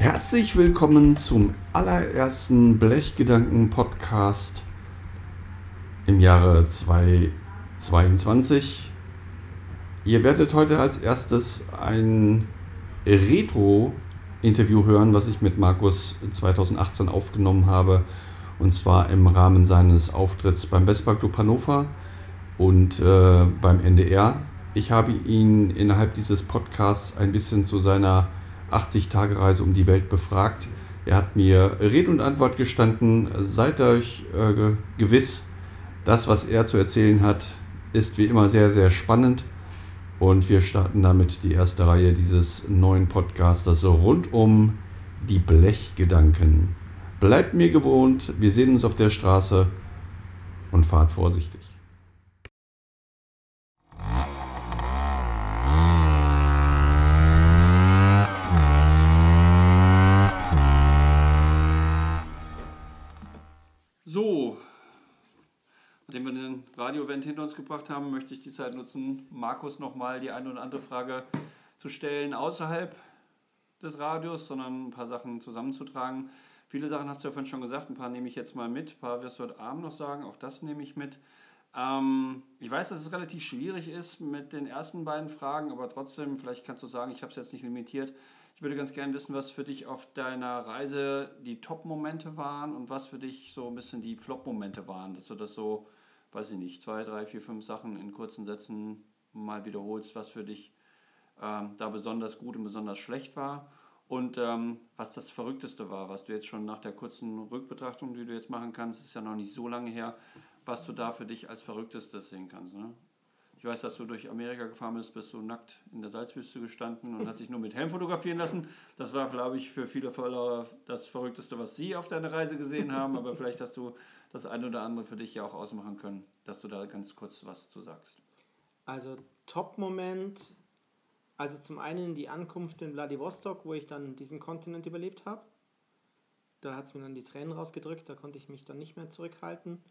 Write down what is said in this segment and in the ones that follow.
Herzlich willkommen zum allerersten Blechgedanken-Podcast im Jahre 2022. Ihr werdet heute als erstes ein Retro-Interview hören, was ich mit Markus 2018 aufgenommen habe. Und zwar im Rahmen seines Auftritts beim Westpark Club Hannover und äh, beim NDR. Ich habe ihn innerhalb dieses Podcasts ein bisschen zu seiner 80-Tage-Reise um die Welt befragt. Er hat mir Rede und Antwort gestanden. Seid euch äh, gewiss, das, was er zu erzählen hat, ist wie immer sehr, sehr spannend. Und wir starten damit die erste Reihe dieses neuen Podcasters rund um die Blechgedanken. Bleibt mir gewohnt, wir sehen uns auf der Straße und fahrt vorsichtig. So, nachdem wir den Radio-Event hinter uns gebracht haben, möchte ich die Zeit nutzen, Markus nochmal die eine oder andere Frage zu stellen außerhalb des Radios, sondern ein paar Sachen zusammenzutragen. Viele Sachen hast du ja vorhin schon gesagt, ein paar nehme ich jetzt mal mit, ein paar wirst du heute Abend noch sagen, auch das nehme ich mit. Ähm, ich weiß, dass es relativ schwierig ist mit den ersten beiden Fragen, aber trotzdem, vielleicht kannst du sagen, ich habe es jetzt nicht limitiert. Ich würde ganz gerne wissen, was für dich auf deiner Reise die Top-Momente waren und was für dich so ein bisschen die Flop-Momente waren, dass du das so, weiß ich nicht, zwei, drei, vier, fünf Sachen in kurzen Sätzen mal wiederholst, was für dich ähm, da besonders gut und besonders schlecht war und ähm, was das Verrückteste war, was du jetzt schon nach der kurzen Rückbetrachtung, die du jetzt machen kannst, ist ja noch nicht so lange her, was du da für dich als Verrücktestes sehen kannst. Ne? Ich weiß, dass du durch Amerika gefahren bist, bist du nackt in der Salzwüste gestanden und hast dich nur mit Helm fotografieren lassen. Das war, glaube ich, für viele Follower das Verrückteste, was sie auf deiner Reise gesehen haben. Aber vielleicht hast du das eine oder andere für dich ja auch ausmachen können, dass du da ganz kurz was zu sagst. Also Top-Moment, also zum einen die Ankunft in Vladivostok, wo ich dann diesen Kontinent überlebt habe. Da hat es mir dann die Tränen rausgedrückt, da konnte ich mich dann nicht mehr zurückhalten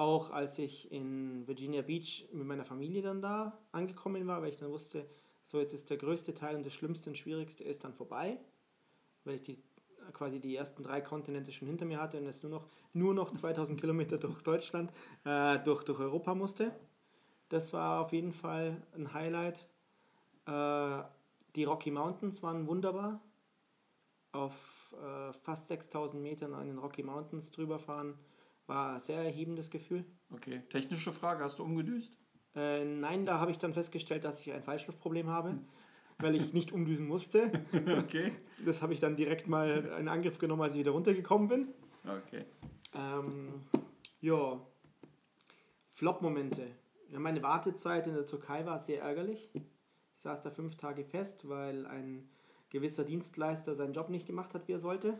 auch als ich in Virginia Beach mit meiner Familie dann da angekommen war, weil ich dann wusste, so jetzt ist der größte Teil und das Schlimmste und Schwierigste ist dann vorbei, weil ich die quasi die ersten drei Kontinente schon hinter mir hatte und jetzt nur noch, nur noch 2000 Kilometer durch Deutschland, äh, durch, durch Europa musste. Das war auf jeden Fall ein Highlight. Äh, die Rocky Mountains waren wunderbar. Auf äh, fast 6000 Metern an den Rocky Mountains drüber fahren war ein sehr erhebendes Gefühl. Okay, technische Frage, hast du umgedüst? Äh, nein, da habe ich dann festgestellt, dass ich ein Fallschlussproblem habe, weil ich nicht umdüsen musste. Okay. Das habe ich dann direkt mal in Angriff genommen, als ich wieder runtergekommen bin. Okay. Ähm, ja, Flop-Momente. Ja, meine Wartezeit in der Türkei war sehr ärgerlich. Ich saß da fünf Tage fest, weil ein gewisser Dienstleister seinen Job nicht gemacht hat, wie er sollte.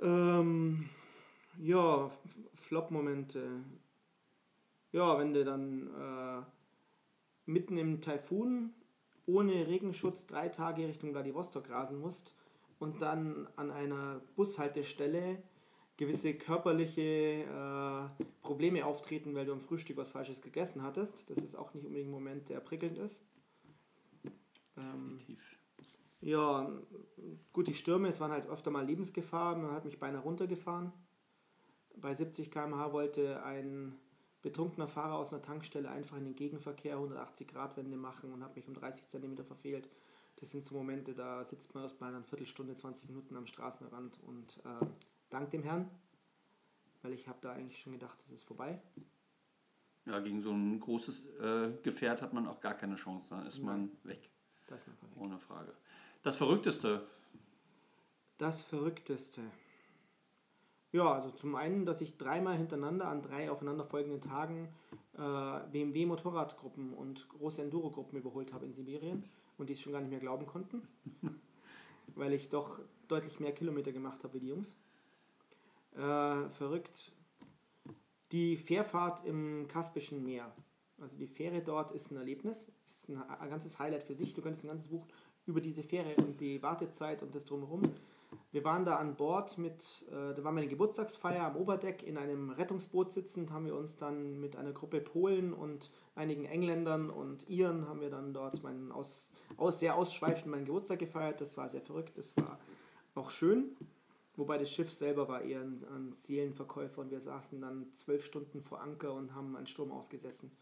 Ähm, ja, Flop-Momente. Ja, wenn du dann äh, mitten im Taifun ohne Regenschutz drei Tage Richtung Vladivostok rasen musst und dann an einer Bushaltestelle gewisse körperliche äh, Probleme auftreten, weil du am Frühstück was Falsches gegessen hattest. Das ist auch nicht unbedingt ein Moment, der prickelnd ist. Ähm, Definitiv. ja, gut, die Stürme, es waren halt öfter mal Lebensgefahr, man hat mich beinahe runtergefahren bei 70 km/h wollte ein betrunkener Fahrer aus einer Tankstelle einfach in den Gegenverkehr 180 Grad Wende machen und hat mich um 30 cm verfehlt. Das sind so Momente, da sitzt man erstmal eine Viertelstunde, 20 Minuten am Straßenrand und äh, dank dem Herrn, weil ich habe da eigentlich schon gedacht, das ist vorbei. Ja, gegen so ein großes äh, Gefährt hat man auch gar keine Chance. Da ist man weg. Da ist man weg. Ohne Frage. Das Verrückteste. Das Verrückteste. Ja, also zum einen, dass ich dreimal hintereinander an drei aufeinanderfolgenden Tagen äh, BMW Motorradgruppen und große Enduro-Gruppen überholt habe in Sibirien und die es schon gar nicht mehr glauben konnten, weil ich doch deutlich mehr Kilometer gemacht habe wie die Jungs. Äh, verrückt. Die Fährfahrt im Kaspischen Meer. Also die Fähre dort ist ein Erlebnis, ist ein, ein ganzes Highlight für sich. Du könntest ein ganzes Buch über diese Fähre und die Wartezeit und das drumherum Wir waren da an Bord mit, äh, da war meine Geburtstagsfeier am Oberdeck in einem Rettungsboot sitzend, haben wir uns dann mit einer Gruppe Polen und einigen Engländern und Iren haben wir dann dort meinen aus, aus sehr ausschweifend meinen Geburtstag gefeiert. Das war sehr verrückt, das war auch schön. Wobei das Schiff selber war eher ein, ein Seelenverkäufer und wir saßen dann zwölf Stunden vor Anker und haben einen Sturm ausgesessen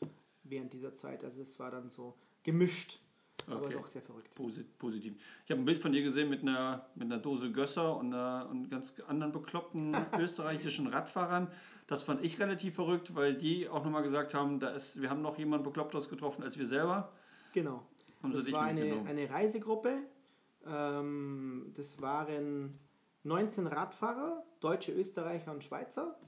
während dieser Zeit. Also es war dann so gemischt, aber Okay. doch sehr verrückt. Posi- Positiv. Ich habe ein Bild von dir gesehen mit einer, mit einer Dose Gösser und, einer, und ganz anderen bekloppten österreichischen Radfahrern. Das fand ich relativ verrückt, weil die auch nochmal gesagt haben, da ist, wir haben noch jemanden Bekloppteres getroffen als wir selber. Genau. Haben Das war eine, eine Reisegruppe. Ähm, das waren 19 Radfahrer, Deutsche, Österreicher und Schweizer,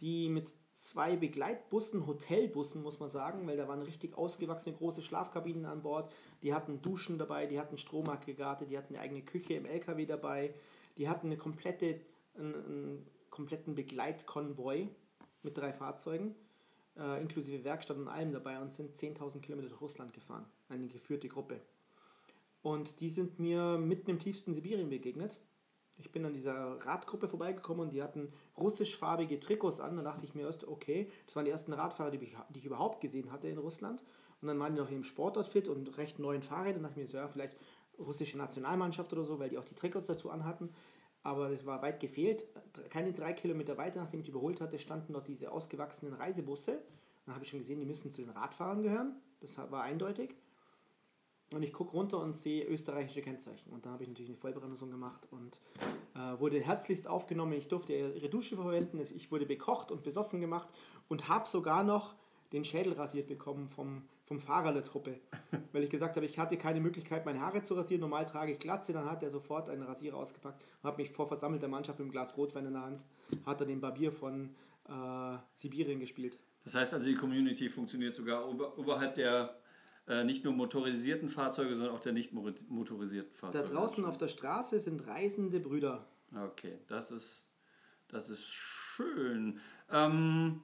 die mit zwei Begleitbussen, Hotelbussen muss man sagen, weil da waren richtig ausgewachsene große Schlafkabinen an Bord. Die hatten Duschen dabei, die hatten Stromaggregate, die hatten eine eigene Küche im LKW dabei, die hatten eine komplette, einen, einen kompletten Begleitkonvoi mit drei Fahrzeugen äh, inklusive Werkstatt und allem dabei und sind 10.000 Kilometer durch Russland gefahren. Eine geführte Gruppe. Und die sind mir mitten im tiefsten Sibirien begegnet. Ich bin an dieser Radgruppe vorbeigekommen und die hatten russischfarbige Trikots an. Da dachte ich mir erst, okay, das waren die ersten Radfahrer, die ich, die ich überhaupt gesehen hatte in Russland. Und dann waren die noch im Sportoutfit und recht neuen Fahrrädern. Da dachte ich mir so, ja, vielleicht russische Nationalmannschaft oder so, weil die auch die Trikots dazu anhatten. Aber das war weit gefehlt. Keine drei Kilometer weiter, nachdem ich überholt hatte, standen dort diese ausgewachsenen Reisebusse. Dann habe ich schon gesehen, die müssen zu den Radfahrern gehören. Das war eindeutig. Und ich gucke runter und sehe österreichische Kennzeichen. Und dann habe ich natürlich eine Vollbremsung gemacht und äh, wurde herzlichst aufgenommen. Ich durfte ihre Dusche verwenden. Ich wurde bekocht und besoffen gemacht und habe sogar noch den Schädel rasiert bekommen vom, vom Fahrer der Truppe. Weil ich gesagt habe, ich hatte keine Möglichkeit, meine Haare zu rasieren. Normal trage ich Glatze. Dann hat er sofort einen Rasierer ausgepackt und hat mich vor versammelter Mannschaft mit einem Glas Rotwein in der Hand, hat er den Barbier von äh, Sibirien gespielt. Das heißt also, die Community funktioniert sogar ober, oberhalb der äh, nicht nur motorisierten Fahrzeuge, sondern auch der nicht motorisierten Da Fahrzeuge. draußen auf der Straße sind reisende Brüder. Okay, das ist, das ist schön. Ähm,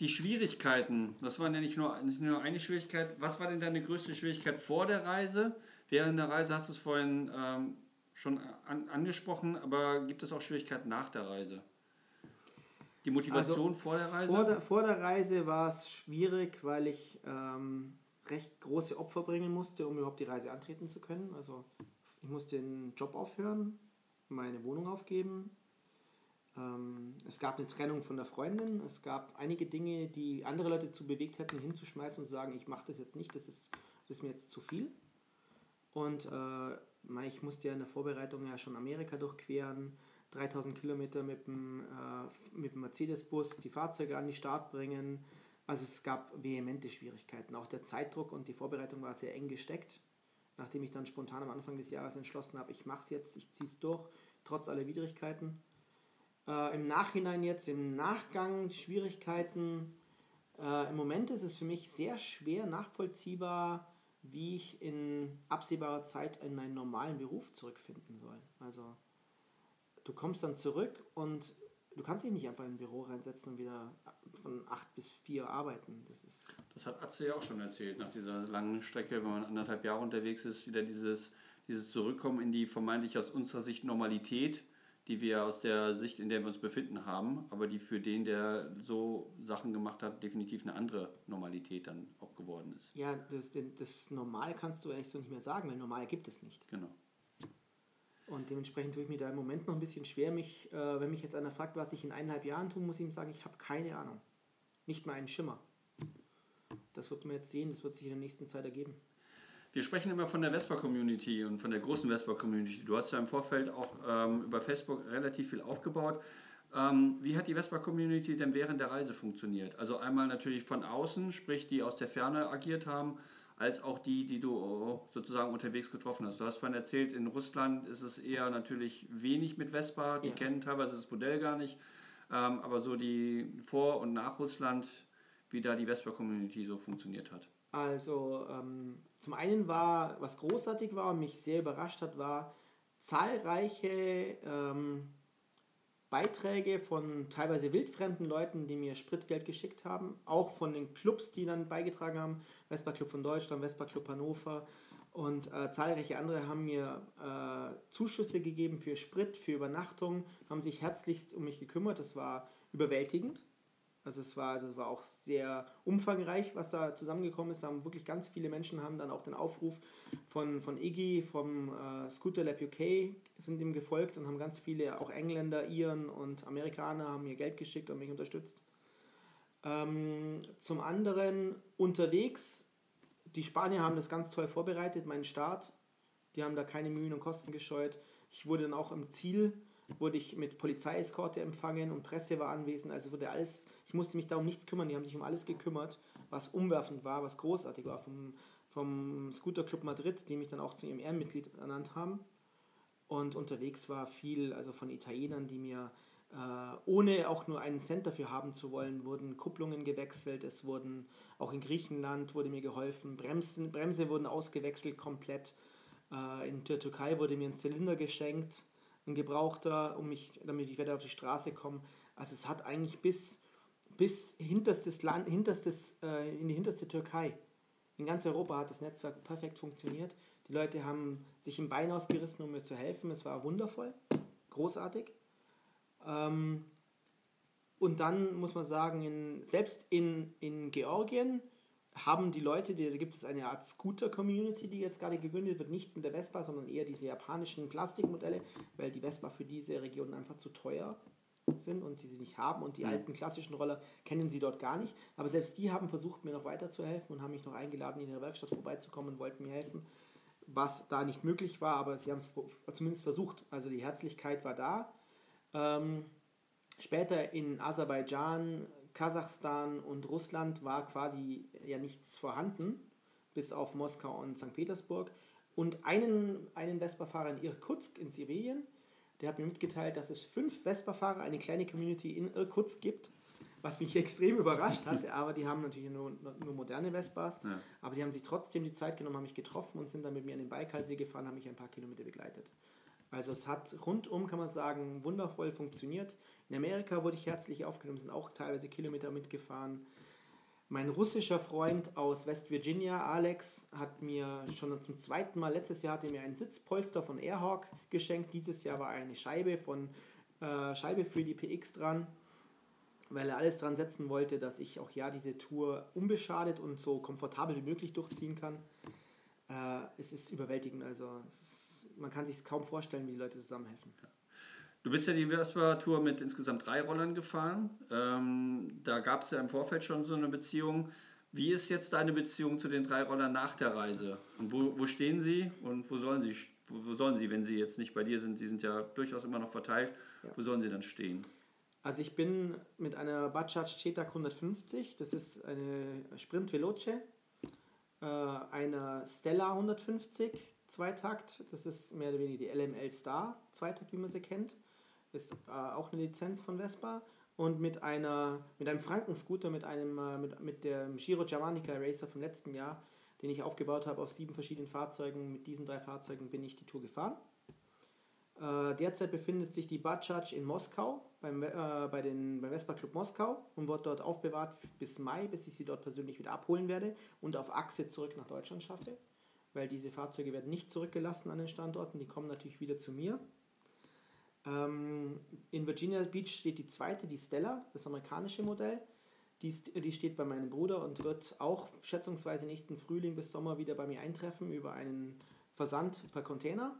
die Schwierigkeiten, das waren ja nicht nur, nicht nur eine Schwierigkeit. Was war denn deine größte Schwierigkeit vor der Reise? Während der Reise hast du es vorhin ähm, schon an, angesprochen, aber gibt es auch Schwierigkeiten nach der Reise? Die Motivation Also, vor der Reise? Vor der, vor der Reise war es schwierig, weil ich ähm, recht große Opfer bringen musste, um überhaupt die Reise antreten zu können. Also ich musste den Job aufhören, meine Wohnung aufgeben. Ähm, es gab eine Trennung von der Freundin. Es gab einige Dinge, die andere Leute zu bewegt hätten, hinzuschmeißen und zu sagen, ich mache das jetzt nicht, das ist, das ist mir jetzt zu viel. Und äh, ich musste ja in der Vorbereitung ja schon Amerika durchqueren, 3000 Kilometer mit dem, äh, dem Mercedes-Bus die Fahrzeuge an die Start bringen. Also es gab vehemente Schwierigkeiten. Auch der Zeitdruck und die Vorbereitung war sehr eng gesteckt. Nachdem ich dann spontan am Anfang des Jahres entschlossen habe, ich mache es jetzt, ich ziehe es durch, trotz aller Widrigkeiten. Äh, Im Nachhinein jetzt, im Nachgang Schwierigkeiten. Äh, Im Moment ist es für mich sehr schwer nachvollziehbar, wie ich in absehbarer Zeit in meinen normalen Beruf zurückfinden soll. Also du kommst dann zurück und du kannst dich nicht einfach in ein Büro reinsetzen und wieder von 8 bis 4 arbeiten. Das ist Das hat Atze ja auch schon erzählt, nach dieser langen Strecke, wenn man anderthalb Jahre unterwegs ist, wieder dieses, dieses Zurückkommen in die vermeintlich aus unserer Sicht Normalität, die wir aus der Sicht, in der wir uns befinden, haben, aber die für den, der so Sachen gemacht hat, definitiv eine andere Normalität dann auch geworden ist. ja, das, das Normal kannst du eigentlich so nicht mehr sagen, weil normal gibt es nicht. Genau. Und dementsprechend tue ich mir da im Moment noch ein bisschen schwer, mich, äh, wenn mich jetzt einer fragt, was ich in eineinhalb Jahren tun, muss ich ihm sagen, ich habe keine Ahnung. Nicht mal einen Schimmer. Das wird man jetzt sehen, das wird sich in der nächsten Zeit ergeben. Wir sprechen immer von der Vespa-Community und von der großen Vespa-Community. Du hast ja im Vorfeld auch ähm, über Facebook relativ viel aufgebaut. Ähm, wie hat die Vespa-Community denn während der Reise funktioniert? Also einmal natürlich von außen, sprich die aus der Ferne agiert haben, als auch die, die du oh, sozusagen unterwegs getroffen hast. Du hast vorhin erzählt, in Russland ist es eher natürlich wenig mit Vespa, die Ja. kennen teilweise das Modell gar nicht. Ähm, aber so die vor- und nach Russland, wie da die Vespa-Community so funktioniert hat. Also ähm, zum einen war, was großartig war und mich sehr überrascht hat, war zahlreiche ähm, Beiträge von teilweise wildfremden Leuten, die mir Spritgeld geschickt haben, auch von den Clubs, die dann beigetragen haben, Vespa Club von Deutschland, Vespa Club Hannover und äh, zahlreiche andere haben mir äh, Zuschüsse gegeben für Sprit, für Übernachtung, haben sich herzlichst um mich gekümmert. Das war überwältigend. Also es war, also es war auch sehr umfangreich, was da zusammengekommen ist. Da haben wirklich ganz viele Menschen haben dann auch den Aufruf von, von Iggy, vom äh, Scooter Lab UK sind ihm gefolgt und haben ganz viele, auch Engländer, Iren und Amerikaner haben mir Geld geschickt und mich unterstützt. Ähm, zum anderen unterwegs, die Spanier haben das ganz toll vorbereitet, meinen Start. Die haben da keine Mühen und Kosten gescheut. Ich wurde dann auch im Ziel wurde ich mit Polizeieskorte empfangen und Presse war anwesend. Also wurde alles, ich musste mich da um nichts kümmern, die haben sich um alles gekümmert, was umwerfend war, was großartig war. Vom, vom Scooter Club Madrid, die mich dann auch zu ihrem Ehrenmitglied ernannt haben. Und unterwegs war viel, also von Italienern, die mir, äh, ohne auch nur einen Cent dafür haben zu wollen, wurden Kupplungen gewechselt. Es wurden, auch in Griechenland wurde mir geholfen, Bremsen, Bremse wurden ausgewechselt komplett. Äh, in der Türkei wurde mir ein Zylinder geschenkt ein Gebrauchter, um mich, damit ich wieder auf die Straße komme. Also es hat eigentlich bis, bis hinterstes Land, hinterstes, äh, in die hinterste Türkei. In ganz Europa hat das Netzwerk perfekt funktioniert. Die Leute haben sich im Bein ausgerissen, um mir zu helfen. Es war wundervoll, großartig. Ähm, und dann muss man sagen, in, selbst in, in Georgien haben die Leute, die, da gibt es eine Art Scooter-Community, die jetzt gerade gegründet wird, nicht mit der Vespa, sondern eher diese japanischen Plastikmodelle, weil die Vespa für diese Region einfach zu teuer sind und die sie nicht haben und die mhm. alten klassischen Roller kennen sie dort gar nicht. Aber selbst die haben versucht, mir noch weiterzuhelfen und haben mich noch eingeladen, in ihre Werkstatt vorbeizukommen und wollten mir helfen, was da nicht möglich war, aber sie haben es zumindest versucht. Also die Herzlichkeit war da. Ähm, später in Aserbaidschan Kasachstan und Russland war quasi ja nichts vorhanden, bis auf Moskau und St. Petersburg. Und einen, einen Vespa-Fahrer in Irkutsk in Sibirien, der hat mir mitgeteilt, dass es fünf Vespa-Fahrer, eine kleine Community in Irkutsk gibt, was mich extrem überrascht hatte. Aber die haben natürlich nur, nur moderne Vespas, ja. aber die haben sich trotzdem die Zeit genommen, haben mich getroffen und sind dann mit mir an den Baikalsee gefahren, haben mich ein paar Kilometer begleitet. Also es hat rundum, kann man sagen, wundervoll funktioniert. In Amerika wurde ich herzlich aufgenommen, sind auch teilweise Kilometer mitgefahren. Mein russischer Freund aus West Virginia, Alex, hat mir schon zum zweiten Mal, letztes Jahr hatte mir ein Sitzpolster von Airhawk geschenkt. Dieses Jahr war eine Scheibe von äh, Scheibe für die PX dran, weil er alles dran setzen wollte, dass ich auch ja diese Tour unbeschadet und so komfortabel wie möglich durchziehen kann. Äh, es ist überwältigend, also ist man kann sich kaum vorstellen, wie die Leute zusammenhelfen. Du bist ja die Vespa-Tour mit insgesamt drei Rollern gefahren. Ähm, da gab es ja im Vorfeld schon so eine Beziehung. Wie ist jetzt deine Beziehung zu den drei Rollern nach der Reise? Und wo, wo stehen sie und wo sollen sie, wo, sollen sie, wenn sie jetzt nicht bei dir sind, sie sind ja durchaus immer noch verteilt, ja. wo sollen sie dann stehen? Also ich bin mit einer Bajaj Chetak 150, das ist eine Sprint Veloce, äh, einer Stella 150, Zweitakt. Das ist mehr oder weniger die LML Star Zweitakt, wie man sie kennt. Ist äh, auch eine Lizenz von Vespa. Und mit, einer, mit einem Frankenscooter, mit, einem, äh, mit, mit dem Giro Germanica Racer vom letzten Jahr, den ich aufgebaut habe auf sieben verschiedenen Fahrzeugen. Mit diesen drei Fahrzeugen bin ich die Tour gefahren. Äh, derzeit befindet sich die Bajaj in Moskau beim, äh, bei den, beim Vespa Club Moskau und wird dort aufbewahrt bis Mai, bis ich sie dort persönlich wieder abholen werde und auf Achse zurück nach Deutschland schaffe weil diese Fahrzeuge werden nicht zurückgelassen an den Standorten, die kommen natürlich wieder zu mir. Ähm, in Virginia Beach steht die zweite, die Stella, das amerikanische Modell. Die, die steht bei meinem Bruder und wird auch schätzungsweise nächsten Frühling bis Sommer wieder bei mir eintreffen über einen Versand per Container.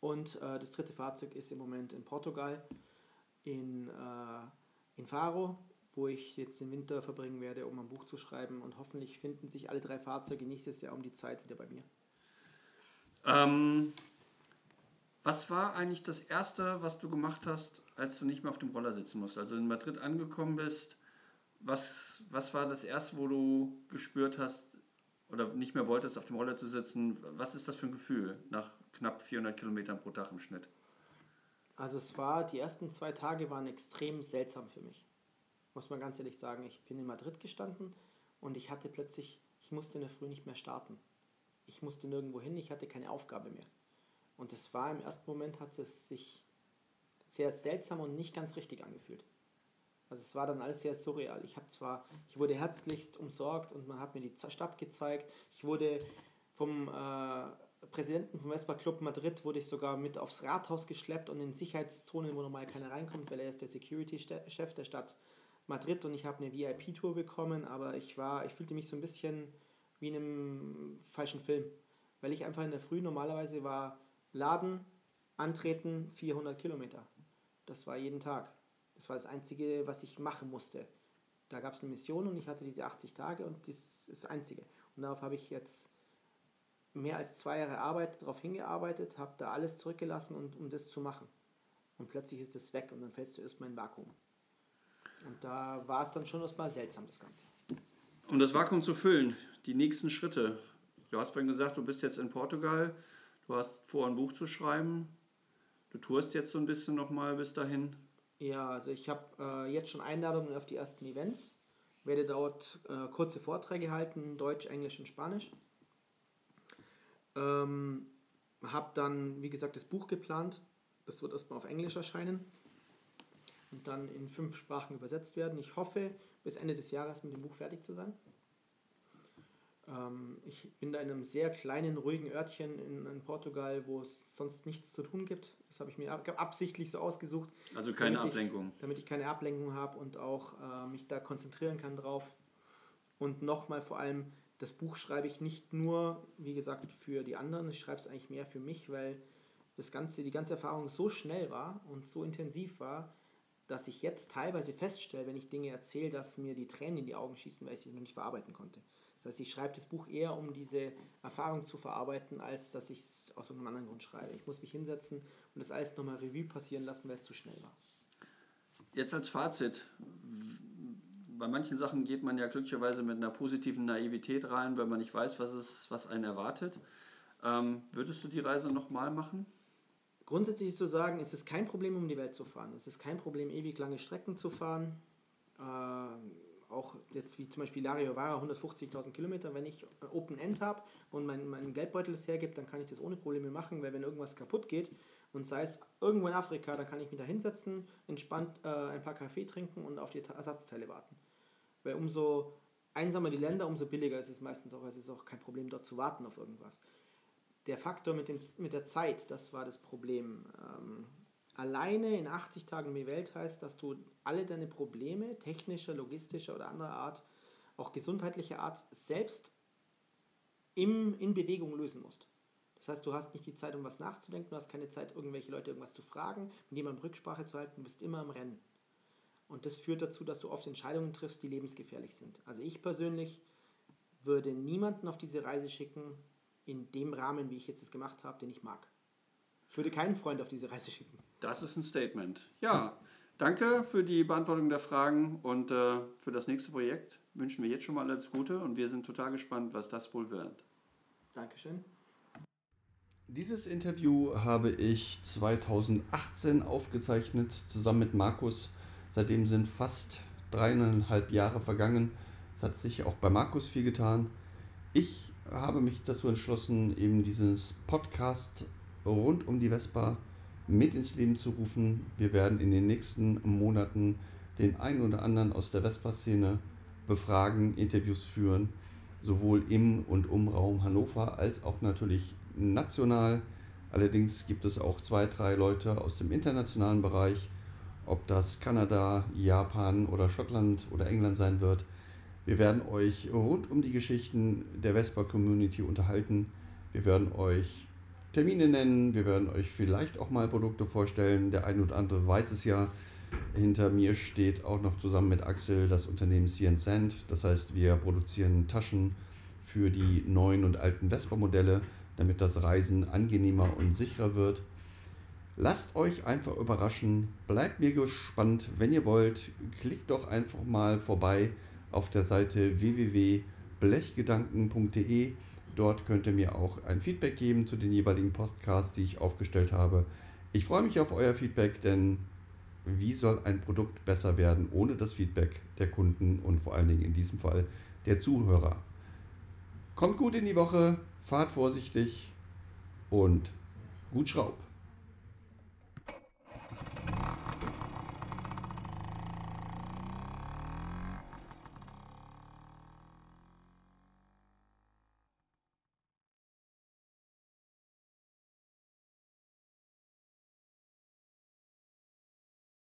Und äh, das dritte Fahrzeug ist im Moment in Portugal, in, äh, in Faro, wo ich jetzt den Winter verbringen werde, um ein Buch zu schreiben. Und hoffentlich finden sich alle drei Fahrzeuge nächstes Jahr um die Zeit wieder bei mir. Ähm, was war eigentlich das Erste, was du gemacht hast, als du nicht mehr auf dem Roller sitzen musst? Also in Madrid angekommen bist, was, was war das Erste, wo du gespürt hast oder nicht mehr wolltest, auf dem Roller zu sitzen? Was ist das für ein Gefühl nach knapp 400 Kilometern pro Tag im Schnitt? Also es war, die ersten zwei Tage waren extrem seltsam für mich muss man ganz ehrlich sagen. Ich bin in Madrid gestanden und ich hatte plötzlich, ich musste in der Früh nicht mehr starten. Ich musste nirgendwo hin, ich hatte keine Aufgabe mehr. Und es war im ersten Moment, hat es sich sehr seltsam und nicht ganz richtig angefühlt. Also es war dann alles sehr surreal. Ich habe zwar, ich wurde herzlichst umsorgt und man hat mir die Stadt gezeigt. Ich wurde vom äh, Präsidenten vom Vespa Club Madrid wurde ich sogar mit aufs Rathaus geschleppt und in Sicherheitszonen, wo normal keiner reinkommt, weil er ist der Security-Chef der Stadt Madrid und ich habe eine VIP-Tour bekommen, aber ich war, ich fühlte mich so ein bisschen wie in einem falschen Film, weil ich einfach in der Früh normalerweise war Laden, Antreten 400 Kilometer. Das war jeden Tag. Das war das Einzige, was ich machen musste. Da gab es eine Mission und ich hatte diese 80 Tage und das ist das Einzige. Und darauf habe ich jetzt mehr als zwei Jahre Arbeit darauf hingearbeitet, habe da alles zurückgelassen, und, um das zu machen. Und plötzlich ist das weg und dann fällst du erstmal in Vakuum. Und da war es dann schon erstmal seltsam, das Ganze. Um das Vakuum zu füllen, die nächsten Schritte. Du hast vorhin gesagt, du bist jetzt in Portugal, du hast vor, ein Buch zu schreiben. Du tourst jetzt so ein bisschen nochmal bis dahin. Ja, also ich habe äh, jetzt schon Einladungen auf die ersten Events, werde dort äh, kurze Vorträge halten, Deutsch, Englisch und Spanisch. Ähm, habe dann, wie gesagt, das Buch geplant. Das wird erstmal auf Englisch erscheinen und dann in fünf Sprachen übersetzt werden. Ich hoffe, bis Ende des Jahres mit dem Buch fertig zu sein. Ähm, ich bin da in einem sehr kleinen, ruhigen Örtchen in, in, Portugal, wo es sonst nichts zu tun gibt. Das habe ich mir absichtlich so ausgesucht. Also keine Ablenkung. Ich, damit ich keine Ablenkung habe und auch äh, mich da konzentrieren kann drauf. Und nochmal vor allem, das Buch schreibe ich nicht nur, wie gesagt, für die anderen, ich schreibe es eigentlich mehr für mich, weil das ganze, die ganze Erfahrung so schnell war und so intensiv war, dass ich jetzt teilweise feststelle, wenn ich Dinge erzähle, dass mir die Tränen in die Augen schießen, weil ich sie noch nicht verarbeiten konnte. Das heißt, ich schreibe das Buch eher, um diese Erfahrung zu verarbeiten, als dass ich es aus irgendeinem anderen Grund schreibe. Ich muss mich hinsetzen und das alles nochmal Revue passieren lassen, weil es zu schnell war. Jetzt als Fazit. Bei manchen Sachen geht man ja glücklicherweise mit einer positiven Naivität rein, weil man nicht weiß, was, es, was einen erwartet. Ähm, würdest du die Reise nochmal machen? Grundsätzlich zu sagen, es ist kein Problem, um die Welt zu fahren. Es ist kein Problem, ewig lange Strecken zu fahren. Äh, auch jetzt wie zum Beispiel Lario Vara 150.000 Kilometer, wenn ich Open End habe und mein, mein Geldbeutel es hergibt, dann kann ich das ohne Probleme machen, weil wenn irgendwas kaputt geht und sei es irgendwo in Afrika, dann kann ich mich da hinsetzen, entspannt äh, ein paar Kaffee trinken und auf die Ersatzteile warten. Weil umso einsamer die Länder, umso billiger ist es meistens auch, es ist auch kein Problem dort zu warten auf irgendwas. Der Faktor mit, dem, mit der Zeit, das war das Problem. Ähm, alleine in 80 Tagen um die Welt heißt, dass du alle deine Probleme technischer, logistischer oder anderer Art, auch gesundheitlicher Art, selbst im, in Bewegung lösen musst. Das heißt, du hast nicht die Zeit, um was nachzudenken, du hast keine Zeit, irgendwelche Leute irgendwas zu fragen, mit jemandem Rücksprache zu halten, du bist immer am Rennen. Und das führt dazu, dass du oft Entscheidungen triffst, die lebensgefährlich sind. Also ich persönlich würde niemanden auf diese Reise schicken, in dem Rahmen, wie ich jetzt das gemacht habe, den ich mag. Ich würde keinen Freund auf diese Reise schicken. Das ist ein Statement. Ja, danke für die Beantwortung der Fragen und äh, für das nächste Projekt wünschen wir jetzt schon mal alles Gute und wir sind total gespannt, was das wohl wird. Dankeschön. Dieses Interview habe ich 2018 aufgezeichnet, zusammen mit Markus. Seitdem sind fast dreieinhalb Jahre vergangen. Es hat sich auch bei Markus viel getan. Ich habe mich dazu entschlossen, eben dieses Podcast rund um die Vespa mit ins Leben zu rufen. Wir werden in den nächsten Monaten den einen oder anderen aus der Vespa-Szene befragen, Interviews führen, sowohl im und um Raum Hannover als auch natürlich national. Allerdings gibt es auch zwei, drei Leute aus dem internationalen Bereich, ob das Kanada, Japan oder Schottland oder England sein wird. Wir werden euch rund um die Geschichten der Vespa Community unterhalten. Wir werden euch Termine nennen. Wir werden euch vielleicht auch mal Produkte vorstellen. Der eine oder andere weiß es ja. Hinter mir steht auch noch zusammen mit Axel das Unternehmen CN Sand. Das heißt, wir produzieren Taschen für die neuen und alten Vespa-Modelle, damit das Reisen angenehmer und sicherer wird. Lasst euch einfach überraschen. Bleibt mir gespannt. Wenn ihr wollt, klickt doch einfach mal vorbei auf der Seite www.blechgedanken.de. Dort könnt ihr mir auch ein Feedback geben zu den jeweiligen Podcasts, die ich aufgestellt habe. Ich freue mich auf euer Feedback, denn wie soll ein Produkt besser werden ohne das Feedback der Kunden und vor allen Dingen in diesem Fall der Zuhörer? Kommt gut in die Woche, fahrt vorsichtig und gut Schraub.